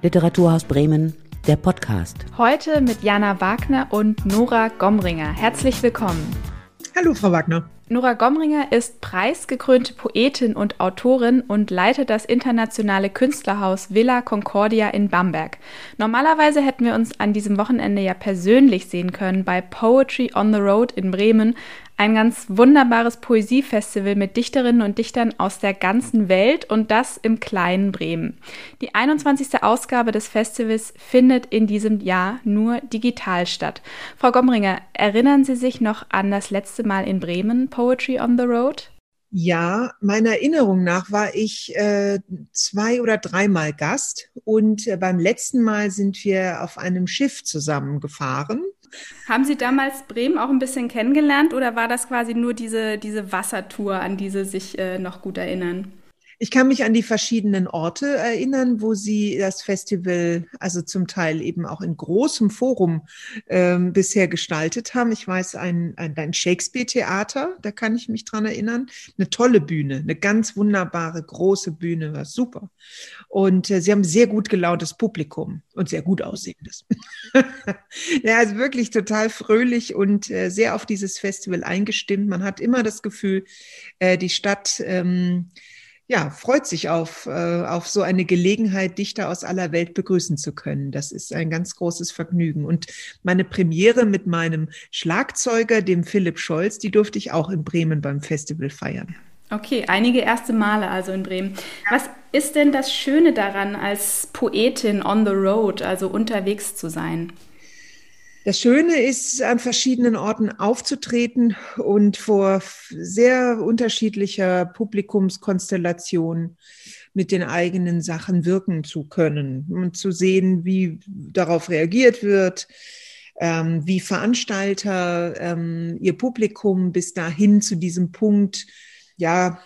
Literaturhaus Bremen, der Podcast. Heute mit Jana Wagner und Nora Gomringer. Herzlich willkommen. Hallo, Frau Wagner. Nora Gomringer ist preisgekrönte Poetin und Autorin und leitet das internationale Künstlerhaus Villa Concordia in Bamberg. Normalerweise hätten wir uns an diesem Wochenende ja persönlich sehen können bei Poetry on the Road in Bremen, ein ganz wunderbares Poesiefestival mit Dichterinnen und Dichtern aus der ganzen Welt und das im kleinen Bremen. Die 21. Ausgabe des Festivals findet in diesem Jahr nur digital statt. Frau Gomringer, erinnern Sie sich noch an das letzte Mal in Bremen Poetry on the Road? Ja, meiner Erinnerung nach war ich äh, zwei oder dreimal Gast und äh, beim letzten Mal sind wir auf einem Schiff zusammengefahren haben Sie damals Bremen auch ein bisschen kennengelernt oder war das quasi nur diese, diese Wassertour, an die Sie sich äh, noch gut erinnern? Ich kann mich an die verschiedenen Orte erinnern, wo sie das Festival, also zum Teil eben auch in großem Forum ähm, bisher gestaltet haben. Ich weiß, ein, ein, ein Shakespeare-Theater, da kann ich mich dran erinnern. Eine tolle Bühne, eine ganz wunderbare, große Bühne, war super. Und äh, sie haben sehr gut gelauntes Publikum und sehr gut aussehendes. ja, also wirklich total fröhlich und äh, sehr auf dieses Festival eingestimmt. Man hat immer das Gefühl, äh, die Stadt, ähm, ja, freut sich auf, äh, auf so eine Gelegenheit, Dichter aus aller Welt begrüßen zu können. Das ist ein ganz großes Vergnügen. Und meine Premiere mit meinem Schlagzeuger, dem Philipp Scholz, die durfte ich auch in Bremen beim Festival feiern. Okay, einige erste Male also in Bremen. Was ist denn das Schöne daran, als Poetin on the road, also unterwegs zu sein? Das Schöne ist, an verschiedenen Orten aufzutreten und vor sehr unterschiedlicher Publikumskonstellation mit den eigenen Sachen wirken zu können und zu sehen, wie darauf reagiert wird, ähm, wie Veranstalter ähm, ihr Publikum bis dahin zu diesem Punkt ja,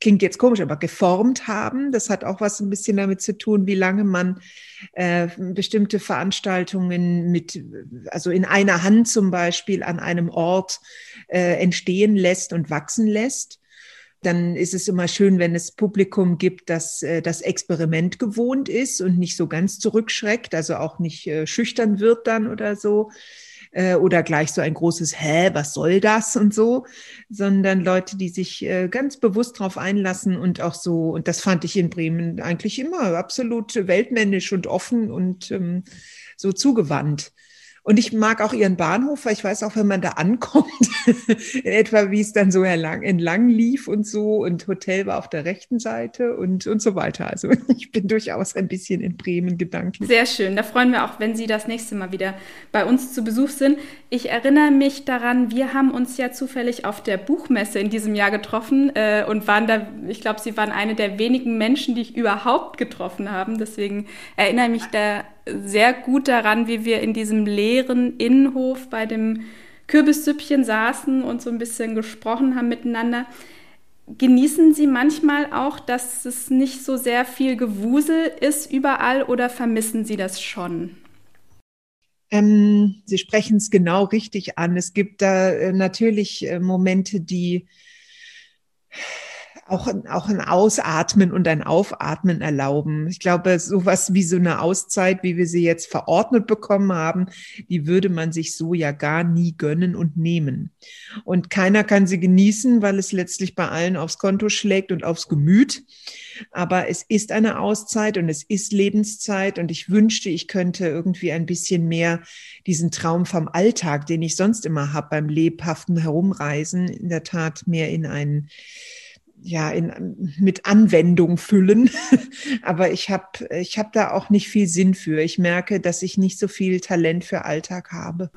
klingt jetzt komisch, aber geformt haben. Das hat auch was ein bisschen damit zu tun, wie lange man äh, bestimmte Veranstaltungen mit, also in einer Hand zum Beispiel an einem Ort äh, entstehen lässt und wachsen lässt. Dann ist es immer schön, wenn es Publikum gibt, das äh, das Experiment gewohnt ist und nicht so ganz zurückschreckt, also auch nicht äh, schüchtern wird dann oder so äh, oder gleich so ein großes Hä, was soll das und so, sondern Leute, die sich äh, ganz bewusst darauf einlassen und auch so, und das fand ich in Bremen eigentlich immer absolut weltmännisch und offen und ähm, so zugewandt. Und ich mag auch ihren Bahnhof, weil ich weiß auch, wenn man da ankommt, in etwa wie es dann so entlang, lief und so. Und Hotel war auf der rechten Seite und, und so weiter. Also ich bin durchaus ein bisschen in Bremen gedanklich. Sehr schön. Da freuen wir auch, wenn Sie das nächste Mal wieder bei uns zu Besuch sind. Ich erinnere mich daran, wir haben uns ja zufällig auf der Buchmesse in diesem Jahr getroffen äh, und waren da, ich glaube, Sie waren eine der wenigen Menschen, die ich überhaupt getroffen habe. Deswegen erinnere ich mich da sehr gut daran, wie wir in diesem leeren Innenhof bei dem Kürbissüppchen saßen und so ein bisschen gesprochen haben miteinander. Genießen Sie manchmal auch, dass es nicht so sehr viel Gewusel ist überall oder vermissen Sie das schon? Ähm, Sie sprechen es genau richtig an. Es gibt da äh, natürlich äh, Momente, die auch, auch ein Ausatmen und ein Aufatmen erlauben. Ich glaube, sowas wie so eine Auszeit, wie wir sie jetzt verordnet bekommen haben, die würde man sich so ja gar nie gönnen und nehmen. Und keiner kann sie genießen, weil es letztlich bei allen aufs Konto schlägt und aufs Gemüt. Aber es ist eine Auszeit und es ist Lebenszeit und ich wünschte, ich könnte irgendwie ein bisschen mehr diesen Traum vom Alltag, den ich sonst immer habe beim lebhaften Herumreisen, in der Tat mehr in einen ja, in, mit Anwendung füllen. Aber ich habe ich hab da auch nicht viel Sinn für. Ich merke, dass ich nicht so viel Talent für Alltag habe.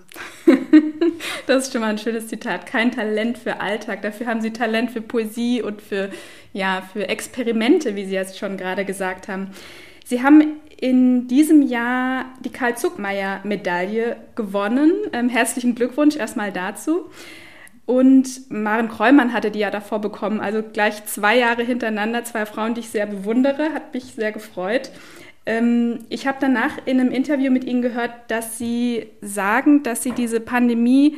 das ist schon mal ein schönes Zitat. Kein Talent für Alltag. Dafür haben Sie Talent für Poesie und für, ja, für Experimente, wie Sie jetzt schon gerade gesagt haben. Sie haben in diesem Jahr die Karl Zuckmeier-Medaille gewonnen. Ähm, herzlichen Glückwunsch erstmal dazu. Und Maren Kreumann hatte die ja davor bekommen. Also gleich zwei Jahre hintereinander, zwei Frauen, die ich sehr bewundere, hat mich sehr gefreut. Ähm, ich habe danach in einem Interview mit Ihnen gehört, dass Sie sagen, dass Sie diese Pandemie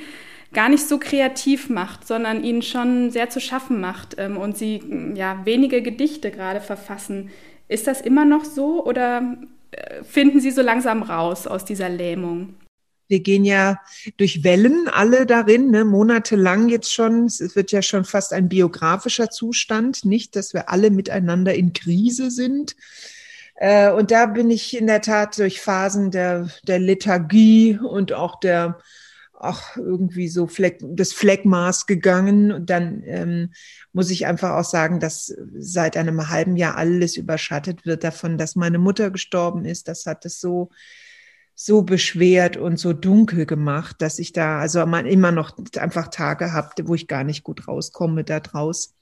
gar nicht so kreativ macht, sondern Ihnen schon sehr zu schaffen macht ähm, und Sie ja wenige Gedichte gerade verfassen. Ist das immer noch so oder äh, finden Sie so langsam raus aus dieser Lähmung? Wir gehen ja durch Wellen alle darin, ne, monatelang jetzt schon. Es wird ja schon fast ein biografischer Zustand, nicht, dass wir alle miteinander in Krise sind. Äh, und da bin ich in der Tat durch Phasen der, der Lethargie und auch der auch irgendwie so Fleck, das Fleckmaß gegangen. Und dann ähm, muss ich einfach auch sagen, dass seit einem halben Jahr alles überschattet wird davon, dass meine Mutter gestorben ist. Das hat es so so beschwert und so dunkel gemacht, dass ich da also immer noch einfach Tage habe, wo ich gar nicht gut rauskomme da draus.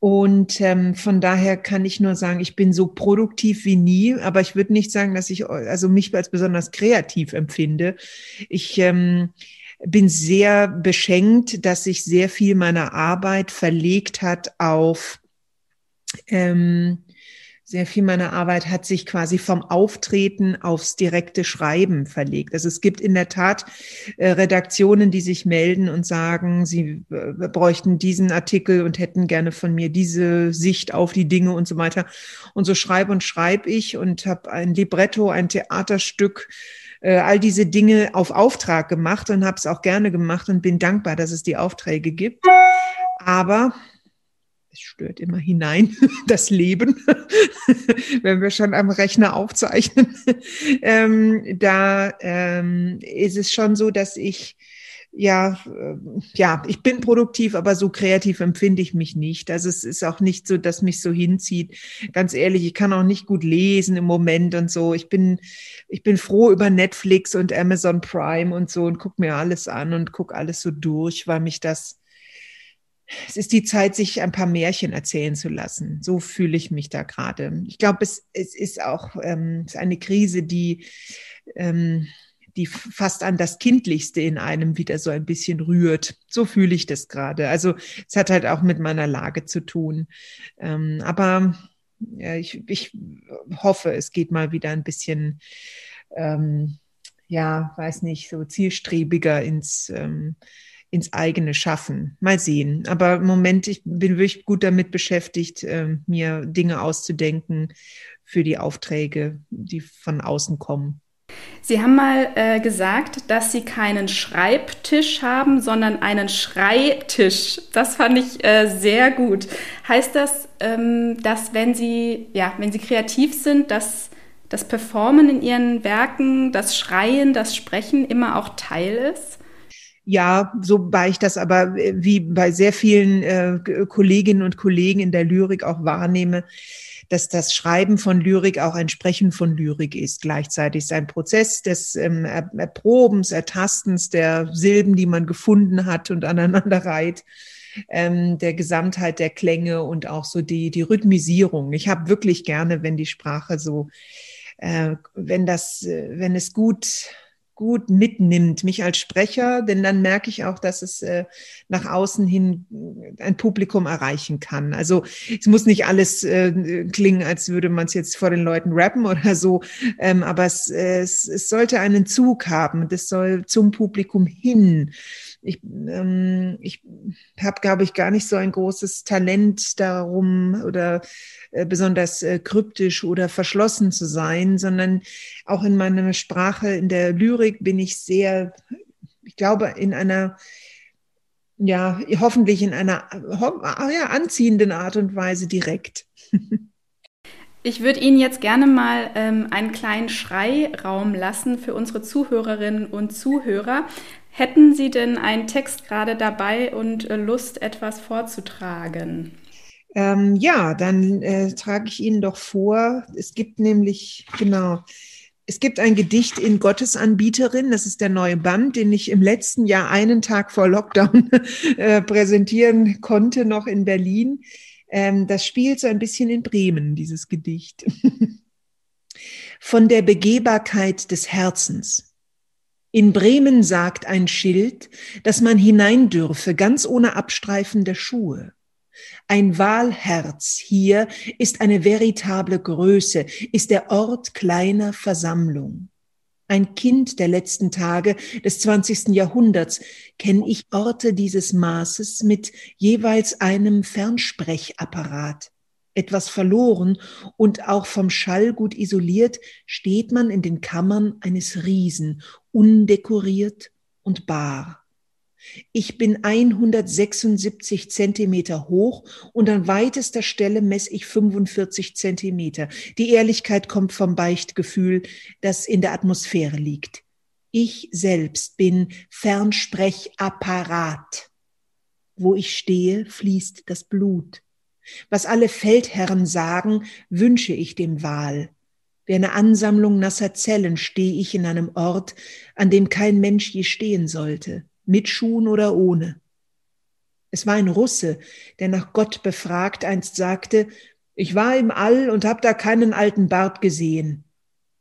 Und ähm, von daher kann ich nur sagen, ich bin so produktiv wie nie, aber ich würde nicht sagen, dass ich also mich als besonders kreativ empfinde. Ich ähm, bin sehr beschenkt, dass sich sehr viel meiner Arbeit verlegt hat auf ähm, sehr viel meiner Arbeit hat sich quasi vom Auftreten aufs direkte Schreiben verlegt. Also es gibt in der Tat äh, Redaktionen, die sich melden und sagen, sie äh, bräuchten diesen Artikel und hätten gerne von mir diese Sicht auf die Dinge und so weiter. Und so schreibe und schreibe ich und habe ein Libretto, ein Theaterstück, äh, all diese Dinge auf Auftrag gemacht und habe es auch gerne gemacht und bin dankbar, dass es die Aufträge gibt. Aber es stört immer hinein, das Leben, wenn wir schon am Rechner aufzeichnen. Ähm, da ähm, ist es schon so, dass ich ja, äh, ja, ich bin produktiv, aber so kreativ empfinde ich mich nicht. Also es ist auch nicht so, dass mich so hinzieht. Ganz ehrlich, ich kann auch nicht gut lesen im Moment und so. Ich bin, ich bin froh über Netflix und Amazon Prime und so und guck mir alles an und guck alles so durch, weil mich das es ist die Zeit, sich ein paar Märchen erzählen zu lassen. So fühle ich mich da gerade. Ich glaube, es, es ist auch ähm, es ist eine Krise, die, ähm, die fast an das Kindlichste in einem wieder so ein bisschen rührt. So fühle ich das gerade. Also es hat halt auch mit meiner Lage zu tun. Ähm, aber ja, ich, ich hoffe, es geht mal wieder ein bisschen, ähm, ja, weiß nicht, so zielstrebiger ins ähm, ins eigene Schaffen. Mal sehen. Aber im Moment, ich bin wirklich gut damit beschäftigt, äh, mir Dinge auszudenken für die Aufträge, die von außen kommen. Sie haben mal äh, gesagt, dass Sie keinen Schreibtisch haben, sondern einen Schreitisch. Das fand ich äh, sehr gut. Heißt das, ähm, dass wenn Sie, ja, wenn Sie kreativ sind, dass das Performen in Ihren Werken, das Schreien, das Sprechen immer auch Teil ist? Ja, so war ich das aber äh, wie bei sehr vielen äh, Kolleginnen und Kollegen in der Lyrik auch wahrnehme, dass das Schreiben von Lyrik auch ein Sprechen von Lyrik ist. Gleichzeitig ist ein Prozess des ähm, Erprobens, Ertastens der Silben, die man gefunden hat und aneinander reiht, ähm, der Gesamtheit der Klänge und auch so die, die Rhythmisierung. Ich habe wirklich gerne, wenn die Sprache so, äh, wenn das, äh, wenn es gut gut mitnimmt, mich als Sprecher, denn dann merke ich auch, dass es äh, nach außen hin ein Publikum erreichen kann. Also es muss nicht alles äh, klingen, als würde man es jetzt vor den Leuten rappen oder so, ähm, aber es, es, es sollte einen Zug haben. Das soll zum Publikum hin. Ich, ähm, ich habe, glaube ich, gar nicht so ein großes Talent darum oder äh, besonders äh, kryptisch oder verschlossen zu sein, sondern auch in meiner Sprache, in der Lyrik bin ich sehr, ich glaube, in einer ja, hoffentlich in einer ja, anziehenden Art und Weise direkt. Ich würde Ihnen jetzt gerne mal ähm, einen kleinen Schreiraum lassen für unsere Zuhörerinnen und Zuhörer. Hätten Sie denn einen Text gerade dabei und äh, Lust, etwas vorzutragen? Ähm, ja, dann äh, trage ich Ihnen doch vor. Es gibt nämlich, genau, es gibt ein Gedicht in Gottesanbieterin. Das ist der neue Band, den ich im letzten Jahr einen Tag vor Lockdown äh, präsentieren konnte, noch in Berlin. Ähm, das spielt so ein bisschen in Bremen, dieses Gedicht. Von der Begehbarkeit des Herzens. In Bremen sagt ein Schild, dass man hinein dürfe, ganz ohne Abstreifen der Schuhe. Ein Wahlherz hier ist eine veritable Größe, ist der Ort kleiner Versammlung. Ein Kind der letzten Tage des 20. Jahrhunderts kenne ich Orte dieses Maßes mit jeweils einem Fernsprechapparat. Etwas verloren und auch vom Schall gut isoliert, steht man in den Kammern eines Riesen, undekoriert und bar. Ich bin 176 Zentimeter hoch und an weitester Stelle messe ich 45 Zentimeter. Die Ehrlichkeit kommt vom Beichtgefühl, das in der Atmosphäre liegt. Ich selbst bin Fernsprechapparat. Wo ich stehe, fließt das Blut. Was alle Feldherren sagen, wünsche ich dem Wahl. Wie eine Ansammlung nasser Zellen stehe ich in einem Ort, an dem kein Mensch je stehen sollte mit Schuhen oder ohne. Es war ein Russe, der nach Gott befragt einst sagte, ich war im All und hab da keinen alten Bart gesehen.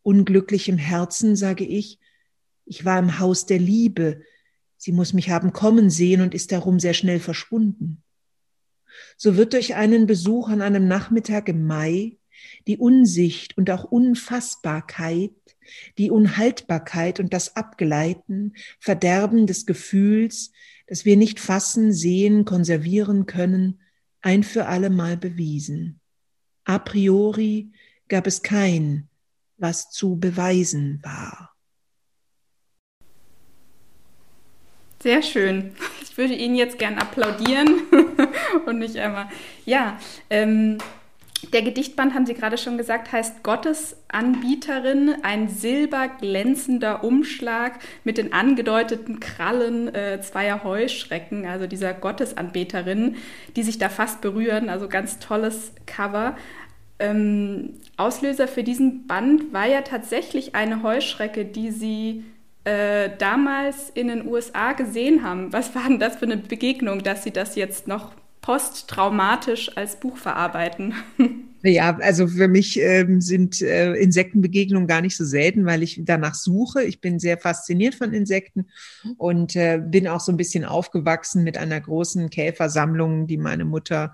Unglücklich im Herzen, sage ich, ich war im Haus der Liebe, sie muss mich haben kommen sehen und ist darum sehr schnell verschwunden. So wird durch einen Besuch an einem Nachmittag im Mai die Unsicht und auch Unfassbarkeit die Unhaltbarkeit und das Abgleiten, Verderben des Gefühls, das wir nicht fassen, sehen, konservieren können, ein für alle Mal bewiesen. A priori gab es kein, was zu beweisen war. Sehr schön. Ich würde Ihnen jetzt gern applaudieren und nicht einmal. Ja, ähm, der Gedichtband, haben Sie gerade schon gesagt, heißt Gottesanbieterin, ein silberglänzender Umschlag mit den angedeuteten Krallen äh, zweier Heuschrecken, also dieser Gottesanbeterin, die sich da fast berühren. Also ganz tolles Cover. Ähm, Auslöser für diesen Band war ja tatsächlich eine Heuschrecke, die Sie äh, damals in den USA gesehen haben. Was war denn das für eine Begegnung, dass Sie das jetzt noch posttraumatisch als Buch verarbeiten? Ja, also für mich ähm, sind äh, Insektenbegegnungen gar nicht so selten, weil ich danach suche. Ich bin sehr fasziniert von Insekten und äh, bin auch so ein bisschen aufgewachsen mit einer großen Käfersammlung, die meine Mutter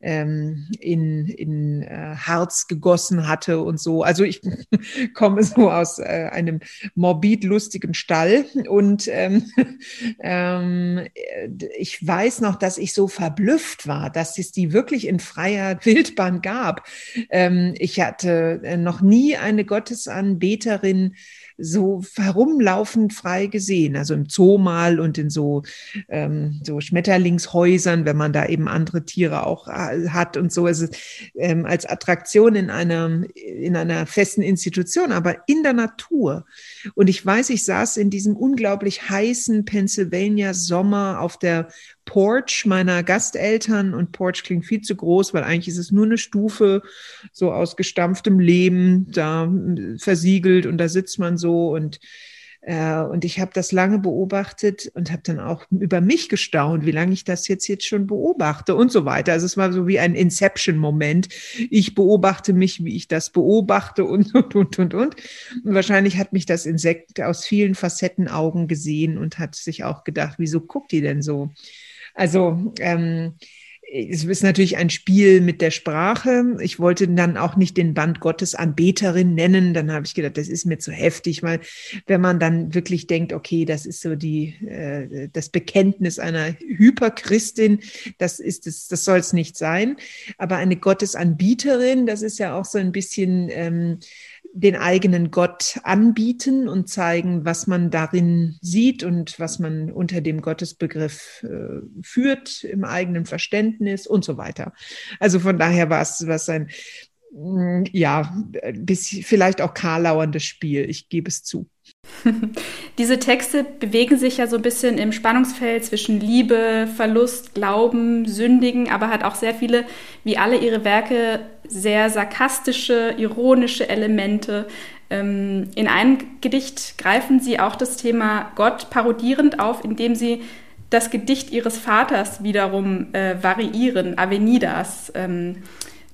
ähm, in, in äh, Harz gegossen hatte und so. Also ich komme so aus äh, einem morbid lustigen Stall und ähm, ähm, ich weiß noch, dass ich so verblüfft war, dass es die wirklich in freier Wildbahn gab. Ähm, ich hatte äh, noch nie eine Gottesanbeterin so herumlaufend frei gesehen. Also im Zoo mal und in so, ähm, so Schmetterlingshäusern, wenn man da eben andere Tiere auch äh, hat und so. Also ähm, als Attraktion in einer, in einer festen Institution, aber in der Natur. Und ich weiß, ich saß in diesem unglaublich heißen Pennsylvania Sommer auf der Porch meiner Gasteltern und Porch klingt viel zu groß, weil eigentlich ist es nur eine Stufe so aus gestampftem Lehm da äh, versiegelt und da sitzt man so und äh, und ich habe das lange beobachtet und habe dann auch über mich gestaunt, wie lange ich das jetzt jetzt schon beobachte und so weiter. Also es war so wie ein Inception-Moment. Ich beobachte mich, wie ich das beobachte und und und und und. Und wahrscheinlich hat mich das Insekt aus vielen Facetten Augen gesehen und hat sich auch gedacht, wieso guckt die denn so? Also ähm, es ist natürlich ein Spiel mit der Sprache. Ich wollte dann auch nicht den Band Gottes Anbeterin nennen. Dann habe ich gedacht, das ist mir zu heftig, weil wenn man dann wirklich denkt, okay, das ist so die äh, das Bekenntnis einer Hyperchristin, das ist es, das soll es nicht sein. Aber eine Gottesanbieterin, das ist ja auch so ein bisschen ähm, den eigenen Gott anbieten und zeigen, was man darin sieht und was man unter dem Gottesbegriff äh, führt im eigenen Verständnis und so weiter. Also von daher war es was ein mm, ja, bis vielleicht auch karlauerndes Spiel, ich gebe es zu. Diese Texte bewegen sich ja so ein bisschen im Spannungsfeld zwischen Liebe, Verlust, Glauben, Sündigen, aber hat auch sehr viele, wie alle ihre Werke, sehr sarkastische, ironische Elemente. Ähm, in einem Gedicht greifen sie auch das Thema Gott parodierend auf, indem sie das Gedicht ihres Vaters wiederum äh, variieren, Avenidas.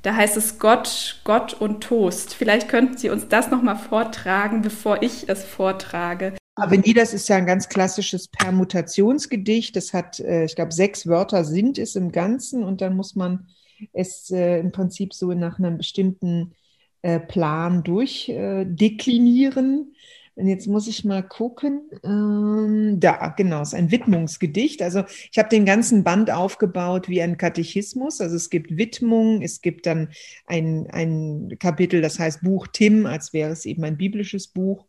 Da heißt es Gott, Gott und Toast. Vielleicht könnten Sie uns das nochmal vortragen, bevor ich es vortrage. Avenidas ist ja ein ganz klassisches Permutationsgedicht. Das hat, äh, ich glaube, sechs Wörter sind es im Ganzen und dann muss man es äh, im Prinzip so nach einem bestimmten äh, Plan durchdeklinieren. Und jetzt muss ich mal gucken. Ähm, da, genau, es ist ein Widmungsgedicht. Also ich habe den ganzen Band aufgebaut wie ein Katechismus. Also es gibt Widmung, es gibt dann ein, ein Kapitel, das heißt Buch Tim, als wäre es eben ein biblisches Buch.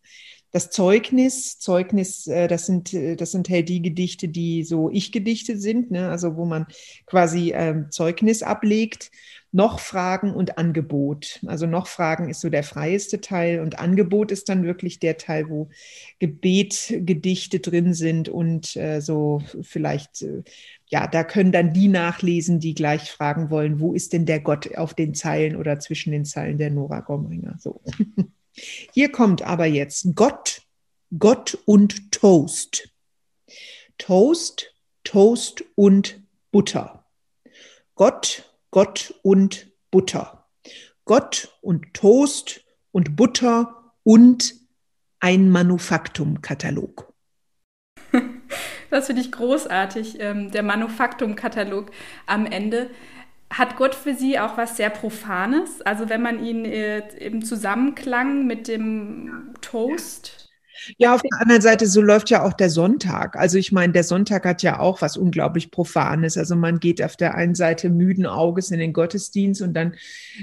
Das Zeugnis, Zeugnis, äh, das sind, das sind halt die Gedichte, die so Ich-Gedichte sind, ne? also wo man quasi ähm, Zeugnis ablegt noch Fragen und Angebot. Also noch Fragen ist so der freieste Teil und Angebot ist dann wirklich der Teil, wo Gebet, Gedichte drin sind und äh, so vielleicht, äh, ja, da können dann die nachlesen, die gleich fragen wollen, wo ist denn der Gott auf den Zeilen oder zwischen den Zeilen der Nora Gomringer? So. Hier kommt aber jetzt Gott, Gott und Toast. Toast, Toast und Butter. Gott, Gott und Butter. Gott und Toast und Butter und ein Manufaktumkatalog. Das finde ich großartig, ähm, der Manufaktumkatalog am Ende. Hat Gott für Sie auch was sehr Profanes? Also wenn man ihn äh, im Zusammenklang mit dem Toast ja, auf der anderen Seite, so läuft ja auch der Sonntag. Also ich meine, der Sonntag hat ja auch was unglaublich Profanes. Also man geht auf der einen Seite müden Auges in den Gottesdienst und dann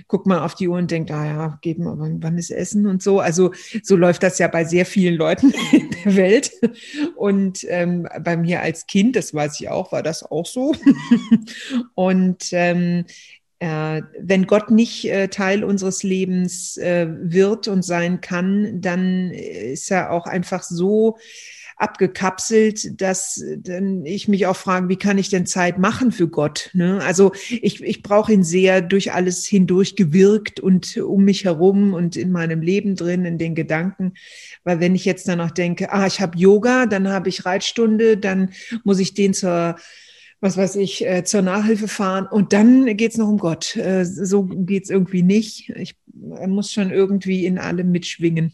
guckt man auf die Uhr und denkt, ah ja, geben, aber wann ist Essen und so. Also so läuft das ja bei sehr vielen Leuten in der Welt. Und ähm, bei mir als Kind, das weiß ich auch, war das auch so. und ähm, äh, wenn Gott nicht äh, Teil unseres Lebens äh, wird und sein kann, dann ist er auch einfach so abgekapselt, dass dann ich mich auch frage, wie kann ich denn Zeit machen für Gott? Ne? Also ich, ich brauche ihn sehr durch alles hindurch gewirkt und um mich herum und in meinem Leben drin, in den Gedanken. Weil wenn ich jetzt danach denke, ah, ich habe Yoga, dann habe ich Reitstunde, dann muss ich den zur was weiß ich, äh, zur Nachhilfe fahren und dann geht es noch um Gott. Äh, so geht es irgendwie nicht. Ich muss schon irgendwie in allem mitschwingen.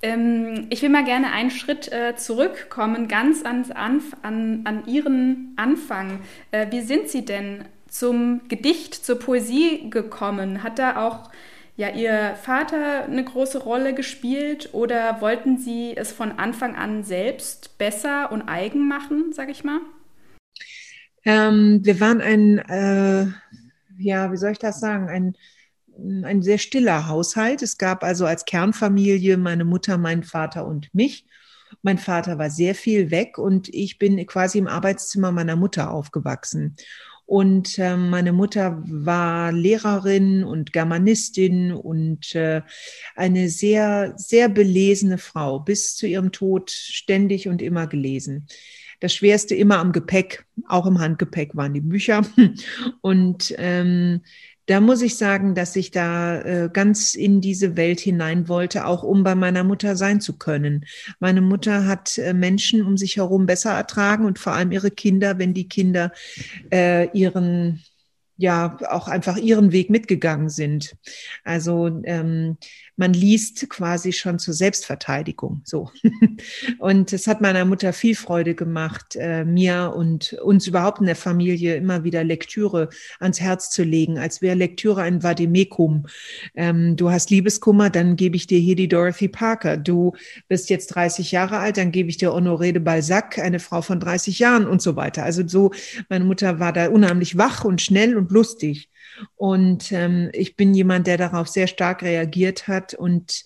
Ähm, ich will mal gerne einen Schritt äh, zurückkommen, ganz ans Anf an, an Ihren Anfang. Äh, wie sind Sie denn zum Gedicht, zur Poesie gekommen? Hat da auch ja, Ihr Vater eine große Rolle gespielt oder wollten Sie es von Anfang an selbst besser und eigen machen, sage ich mal? Ähm, wir waren ein, äh, ja, wie soll ich das sagen, ein, ein sehr stiller Haushalt. Es gab also als Kernfamilie meine Mutter, meinen Vater und mich. Mein Vater war sehr viel weg und ich bin quasi im Arbeitszimmer meiner Mutter aufgewachsen. Und äh, meine Mutter war Lehrerin und Germanistin und äh, eine sehr, sehr belesene Frau, bis zu ihrem Tod ständig und immer gelesen das Schwerste immer am Gepäck, auch im Handgepäck waren die Bücher. Und ähm, da muss ich sagen, dass ich da äh, ganz in diese Welt hinein wollte, auch um bei meiner Mutter sein zu können. Meine Mutter hat äh, Menschen um sich herum besser ertragen und vor allem ihre Kinder, wenn die Kinder äh, ihren ja auch einfach ihren Weg mitgegangen sind. Also ähm, man liest quasi schon zur Selbstverteidigung. So. Und es hat meiner Mutter viel Freude gemacht, äh, mir und uns überhaupt in der Familie immer wieder Lektüre ans Herz zu legen, als wäre Lektüre ein Vademekum. Ähm, du hast Liebeskummer, dann gebe ich dir hier die Dorothy Parker. Du bist jetzt 30 Jahre alt, dann gebe ich dir Honoré de Balzac, eine Frau von 30 Jahren und so weiter. Also so, meine Mutter war da unheimlich wach und schnell und lustig. Und ähm, ich bin jemand, der darauf sehr stark reagiert hat und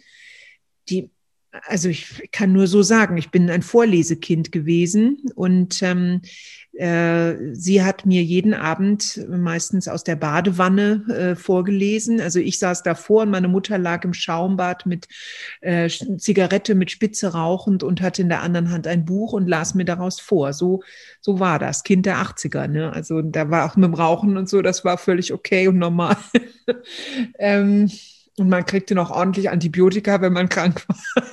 die, also ich kann nur so sagen, ich bin ein Vorlesekind gewesen und ähm, äh, sie hat mir jeden Abend meistens aus der Badewanne äh, vorgelesen. Also ich saß davor und meine Mutter lag im Schaumbad mit äh, Zigarette mit Spitze rauchend und hatte in der anderen Hand ein Buch und las mir daraus vor. So, so war das, Kind der 80er. Ne? Also da war auch mit dem Rauchen und so, das war völlig okay und normal. ähm, und man kriegte noch ordentlich Antibiotika, wenn man krank war.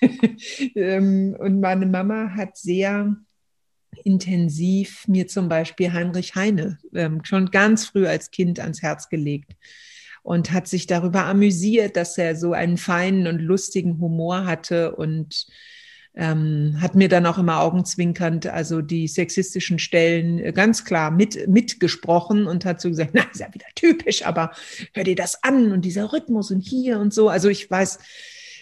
ähm, und meine Mama hat sehr intensiv mir zum Beispiel Heinrich Heine ähm, schon ganz früh als Kind ans Herz gelegt und hat sich darüber amüsiert, dass er so einen feinen und lustigen Humor hatte und ähm, hat mir dann auch immer augenzwinkernd also die sexistischen Stellen ganz klar mit mitgesprochen und hat so gesagt, na, ist ja wieder typisch, aber hör dir das an und dieser Rhythmus und hier und so. Also ich weiß,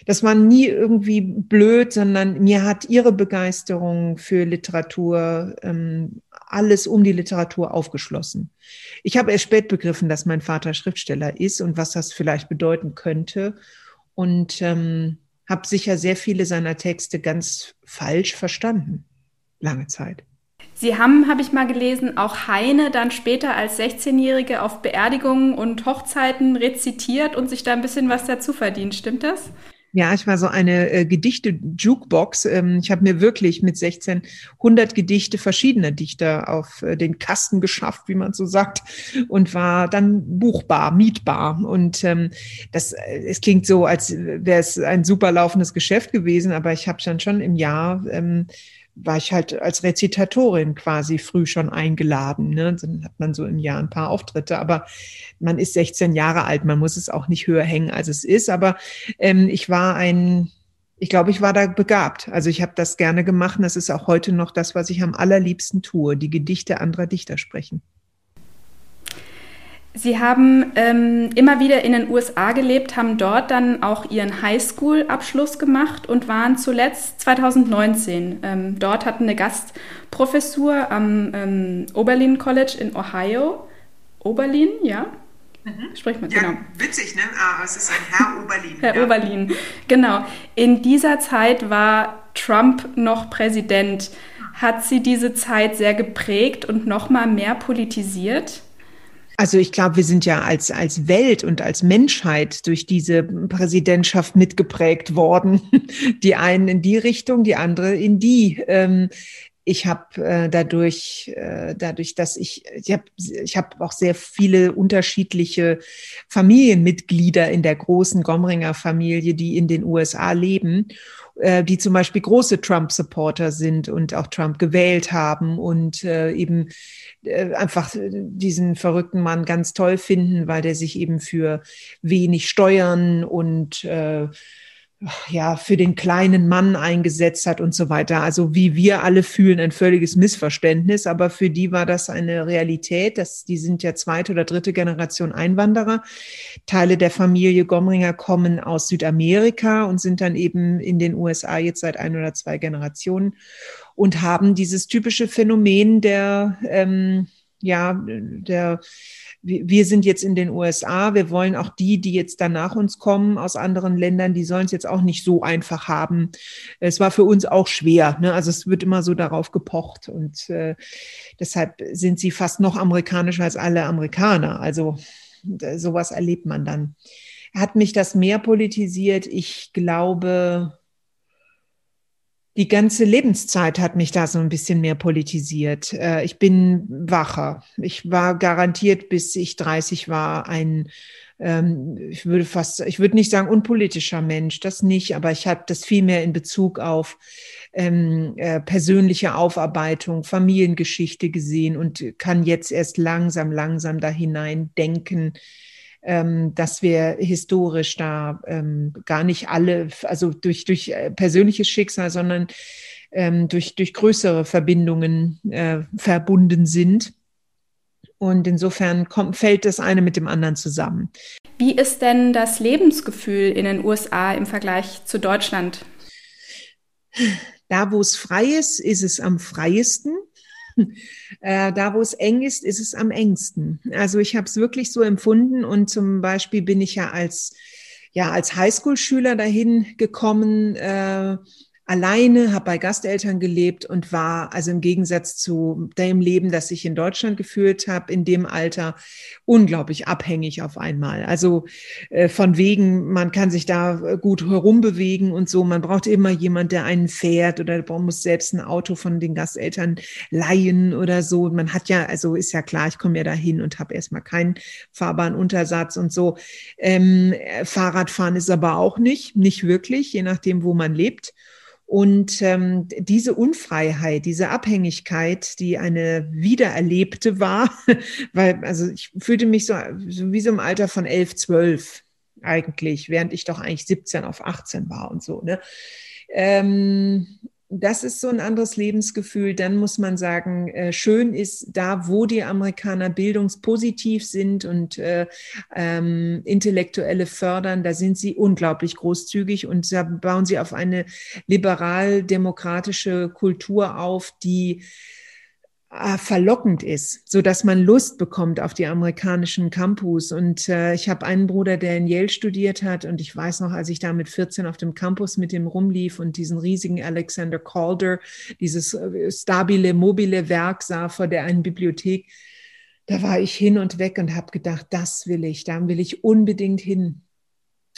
das war nie irgendwie blöd, sondern mir hat ihre Begeisterung für Literatur ähm, alles um die Literatur aufgeschlossen. Ich habe erst spät begriffen, dass mein Vater Schriftsteller ist und was das vielleicht bedeuten könnte. Und ähm, habe sicher sehr viele seiner Texte ganz falsch verstanden. Lange Zeit. Sie haben, habe ich mal gelesen, auch Heine dann später als 16-Jährige auf Beerdigungen und Hochzeiten rezitiert und sich da ein bisschen was dazu verdient. Stimmt das? Ja, ich war so eine äh, Gedichte-Jukebox. Ähm, ich habe mir wirklich mit 16 100 Gedichte verschiedener Dichter auf äh, den Kasten geschafft, wie man so sagt, und war dann buchbar, mietbar. Und ähm, das, äh, es klingt so, als wäre es ein super laufendes Geschäft gewesen, aber ich habe dann schon im Jahr ähm, war ich halt als Rezitatorin quasi früh schon eingeladen. Ne? Dann hat man so im Jahr ein paar Auftritte, aber man ist 16 Jahre alt, man muss es auch nicht höher hängen, als es ist. Aber ähm, ich war ein, ich glaube, ich war da begabt. Also ich habe das gerne gemacht und das ist auch heute noch das, was ich am allerliebsten tue, die Gedichte anderer Dichter sprechen. Sie haben ähm, immer wieder in den USA gelebt, haben dort dann auch Ihren Highschool-Abschluss gemacht und waren zuletzt 2019 ähm, dort, hatten eine Gastprofessur am ähm, Oberlin College in Ohio. Oberlin, ja? Mhm. Spricht man, ja, genau. Witzig, ne? Ah, es ist ein Herr Oberlin. Herr ja. Oberlin, genau. In dieser Zeit war Trump noch Präsident. Hat sie diese Zeit sehr geprägt und nochmal mehr politisiert? Also ich glaube, wir sind ja als, als Welt und als Menschheit durch diese Präsidentschaft mitgeprägt worden. Die einen in die Richtung, die andere in die. Ähm, ich habe äh, dadurch, äh, dadurch, dass ich, ich habe ich hab auch sehr viele unterschiedliche Familienmitglieder in der großen Gomringer Familie, die in den USA leben, äh, die zum Beispiel große Trump-Supporter sind und auch Trump gewählt haben und äh, eben einfach diesen verrückten Mann ganz toll finden, weil der sich eben für wenig Steuern und äh, ja, für den kleinen Mann eingesetzt hat und so weiter. Also wie wir alle fühlen, ein völliges Missverständnis. Aber für die war das eine Realität. Das, die sind ja zweite oder dritte Generation Einwanderer. Teile der Familie Gomringer kommen aus Südamerika und sind dann eben in den USA jetzt seit ein oder zwei Generationen und haben dieses typische Phänomen der, ähm, ja, der, wir sind jetzt in den USA, wir wollen auch die, die jetzt dann nach uns kommen aus anderen Ländern, die sollen es jetzt auch nicht so einfach haben. Es war für uns auch schwer, ne? also es wird immer so darauf gepocht und äh, deshalb sind sie fast noch amerikanischer als alle Amerikaner. Also sowas erlebt man dann. Hat mich das mehr politisiert? Ich glaube, die ganze Lebenszeit hat mich da so ein bisschen mehr politisiert. Äh, ich bin wacher. Ich war garantiert, bis ich 30 war, ein, ähm, ich würde fast, ich würde nicht sagen unpolitischer Mensch, das nicht, aber ich habe das viel mehr in Bezug auf ähm, äh, persönliche Aufarbeitung, Familiengeschichte gesehen und kann jetzt erst langsam, langsam da hinein denken, dass wir historisch da ähm, gar nicht alle, also durch, durch äh, persönliches Schicksal, sondern ähm, durch, durch größere Verbindungen äh, verbunden sind. Und insofern kommt, fällt das eine mit dem anderen zusammen. Wie ist denn das Lebensgefühl in den USA im Vergleich zu Deutschland? Da, wo es frei ist, ist es am freiesten. Äh, da, wo es eng ist, ist es am engsten. Also ich habe es wirklich so empfunden und zum Beispiel bin ich ja als ja als Highschool-Schüler dahin gekommen. Äh, alleine, habe bei Gasteltern gelebt und war also im Gegensatz zu dem Leben, das ich in Deutschland geführt habe, in dem Alter unglaublich abhängig auf einmal. Also äh, von wegen, man kann sich da gut herumbewegen und so. Man braucht immer jemand, der einen fährt oder man muss selbst ein Auto von den Gasteltern leihen oder so. Man hat ja, also ist ja klar, ich komme ja dahin und habe erstmal keinen fahrbaren Untersatz und so. Ähm, Fahrradfahren ist aber auch nicht, nicht wirklich, je nachdem, wo man lebt. Und ähm, diese Unfreiheit, diese Abhängigkeit, die eine wiedererlebte war, weil, also ich fühlte mich so, so wie so im Alter von elf, zwölf eigentlich, während ich doch eigentlich 17 auf 18 war und so. Ne? Ähm, das ist so ein anderes Lebensgefühl. Dann muss man sagen, äh, schön ist da, wo die Amerikaner bildungspositiv sind und äh, ähm, Intellektuelle fördern, da sind sie unglaublich großzügig und da bauen sie auf eine liberal-demokratische Kultur auf, die verlockend ist, so dass man Lust bekommt auf die amerikanischen Campus. Und äh, ich habe einen Bruder, der in Yale studiert hat, und ich weiß noch, als ich da mit 14 auf dem Campus mit dem rumlief und diesen riesigen Alexander Calder, dieses äh, stabile, mobile Werk sah vor der einen Bibliothek, da war ich hin und weg und habe gedacht, das will ich, da will ich unbedingt hin.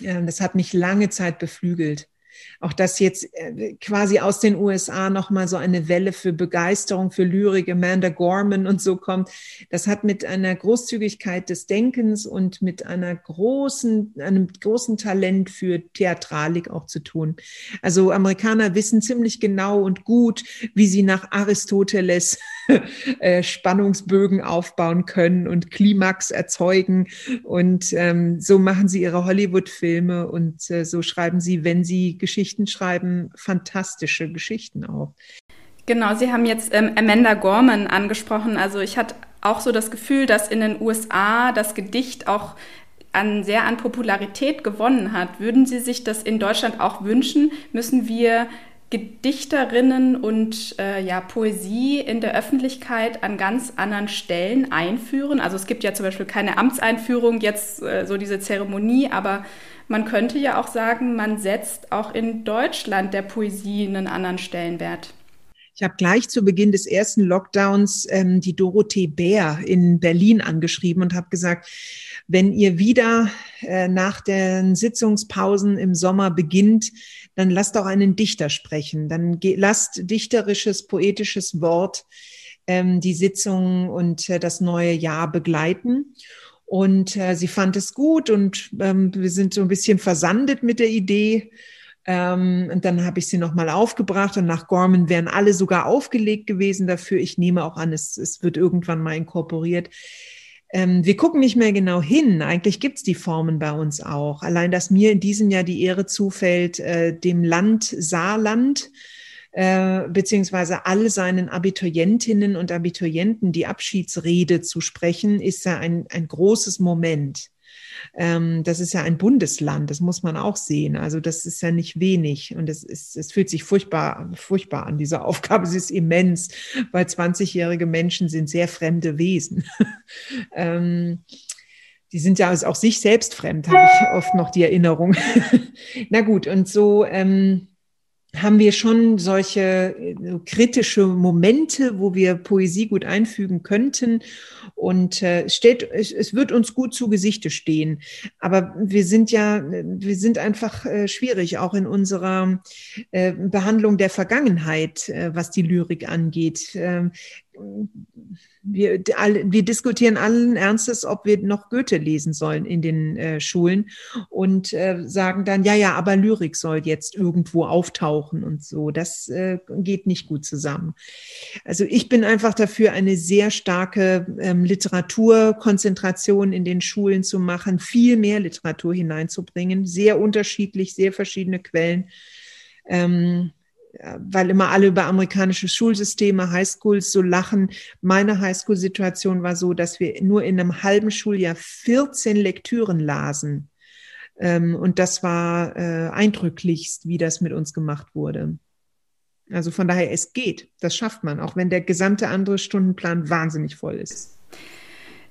Ähm, das hat mich lange Zeit beflügelt auch dass jetzt äh, quasi aus den USA nochmal so eine Welle für Begeisterung für Lyrik, Amanda Gorman und so kommt. Das hat mit einer Großzügigkeit des Denkens und mit einer großen, einem großen Talent für Theatralik auch zu tun. Also Amerikaner wissen ziemlich genau und gut, wie sie nach Aristoteles äh, Spannungsbögen aufbauen können und Klimax erzeugen. Und ähm, so machen sie ihre Hollywood-Filme und äh, so schreiben sie, wenn sie Geschichten schreiben, fantastische Geschichten auch. Genau, Sie haben jetzt ähm, Amanda Gorman angesprochen. Also ich hatte auch so das Gefühl, dass in den USA das Gedicht auch an sehr an Popularität gewonnen hat. Würden Sie sich das in Deutschland auch wünschen? Müssen wir Gedichterinnen und äh, ja, Poesie in der Öffentlichkeit an ganz anderen Stellen einführen? Also es gibt ja zum Beispiel keine Amtseinführung, jetzt äh, so diese Zeremonie, aber man könnte ja auch sagen, man setzt auch in Deutschland der Poesie einen anderen Stellenwert. Ich habe gleich zu Beginn des ersten Lockdowns ähm, die Dorothee Bär in Berlin angeschrieben und habe gesagt, wenn ihr wieder äh, nach den Sitzungspausen im Sommer beginnt, dann lasst auch einen Dichter sprechen. Dann lasst dichterisches, poetisches Wort ähm, die Sitzung und äh, das neue Jahr begleiten. Und äh, sie fand es gut und ähm, wir sind so ein bisschen versandet mit der Idee. Ähm, und dann habe ich sie nochmal aufgebracht und nach Gorman wären alle sogar aufgelegt gewesen dafür. Ich nehme auch an, es, es wird irgendwann mal inkorporiert. Ähm, wir gucken nicht mehr genau hin. Eigentlich gibt es die Formen bei uns auch. Allein, dass mir in diesem Jahr die Ehre zufällt, äh, dem Land Saarland äh, beziehungsweise all seinen Abiturientinnen und Abiturienten die Abschiedsrede zu sprechen, ist ja ein, ein großes Moment. Ähm, das ist ja ein Bundesland, das muss man auch sehen. Also das ist ja nicht wenig und es, ist, es fühlt sich furchtbar, furchtbar an, diese Aufgabe. Sie ist immens, weil 20-jährige Menschen sind sehr fremde Wesen. ähm, die sind ja auch sich selbst fremd, habe ich oft noch die Erinnerung. Na gut, und so ähm, haben wir schon solche äh, kritische Momente, wo wir Poesie gut einfügen könnten. Und äh, steht, es, es wird uns gut zu Gesichte stehen. Aber wir sind ja, wir sind einfach äh, schwierig, auch in unserer äh, Behandlung der Vergangenheit, äh, was die Lyrik angeht. Ähm, wir, wir diskutieren allen Ernstes, ob wir noch Goethe lesen sollen in den äh, Schulen und äh, sagen dann, ja, ja, aber Lyrik soll jetzt irgendwo auftauchen und so. Das äh, geht nicht gut zusammen. Also ich bin einfach dafür, eine sehr starke ähm, Literaturkonzentration in den Schulen zu machen, viel mehr Literatur hineinzubringen, sehr unterschiedlich, sehr verschiedene Quellen. Ähm, weil immer alle über amerikanische Schulsysteme, Highschools so lachen. Meine Highschool-Situation war so, dass wir nur in einem halben Schuljahr 14 Lektüren lasen. Ähm, und das war äh, eindrücklichst, wie das mit uns gemacht wurde. Also von daher, es geht, das schafft man, auch wenn der gesamte andere Stundenplan wahnsinnig voll ist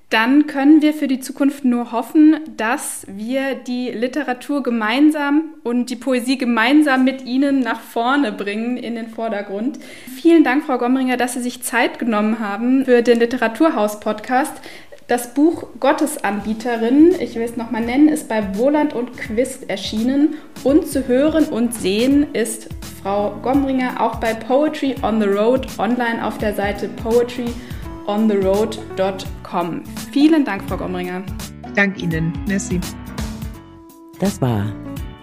dann können wir für die Zukunft nur hoffen, dass wir die Literatur gemeinsam und die Poesie gemeinsam mit Ihnen nach vorne bringen, in den Vordergrund. Vielen Dank, Frau Gomringer, dass Sie sich Zeit genommen haben für den Literaturhaus-Podcast. Das Buch Gottesanbieterin, ich will es nochmal nennen, ist bei Wohland und Quist erschienen und zu hören und sehen ist Frau Gomringer auch bei Poetry on the Road online auf der Seite poetryontheroad.com kommen. Vielen Dank, Frau Gomringer. Dank Ihnen. Merci. Das war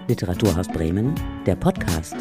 Literaturhaus Bremen, der Podcast.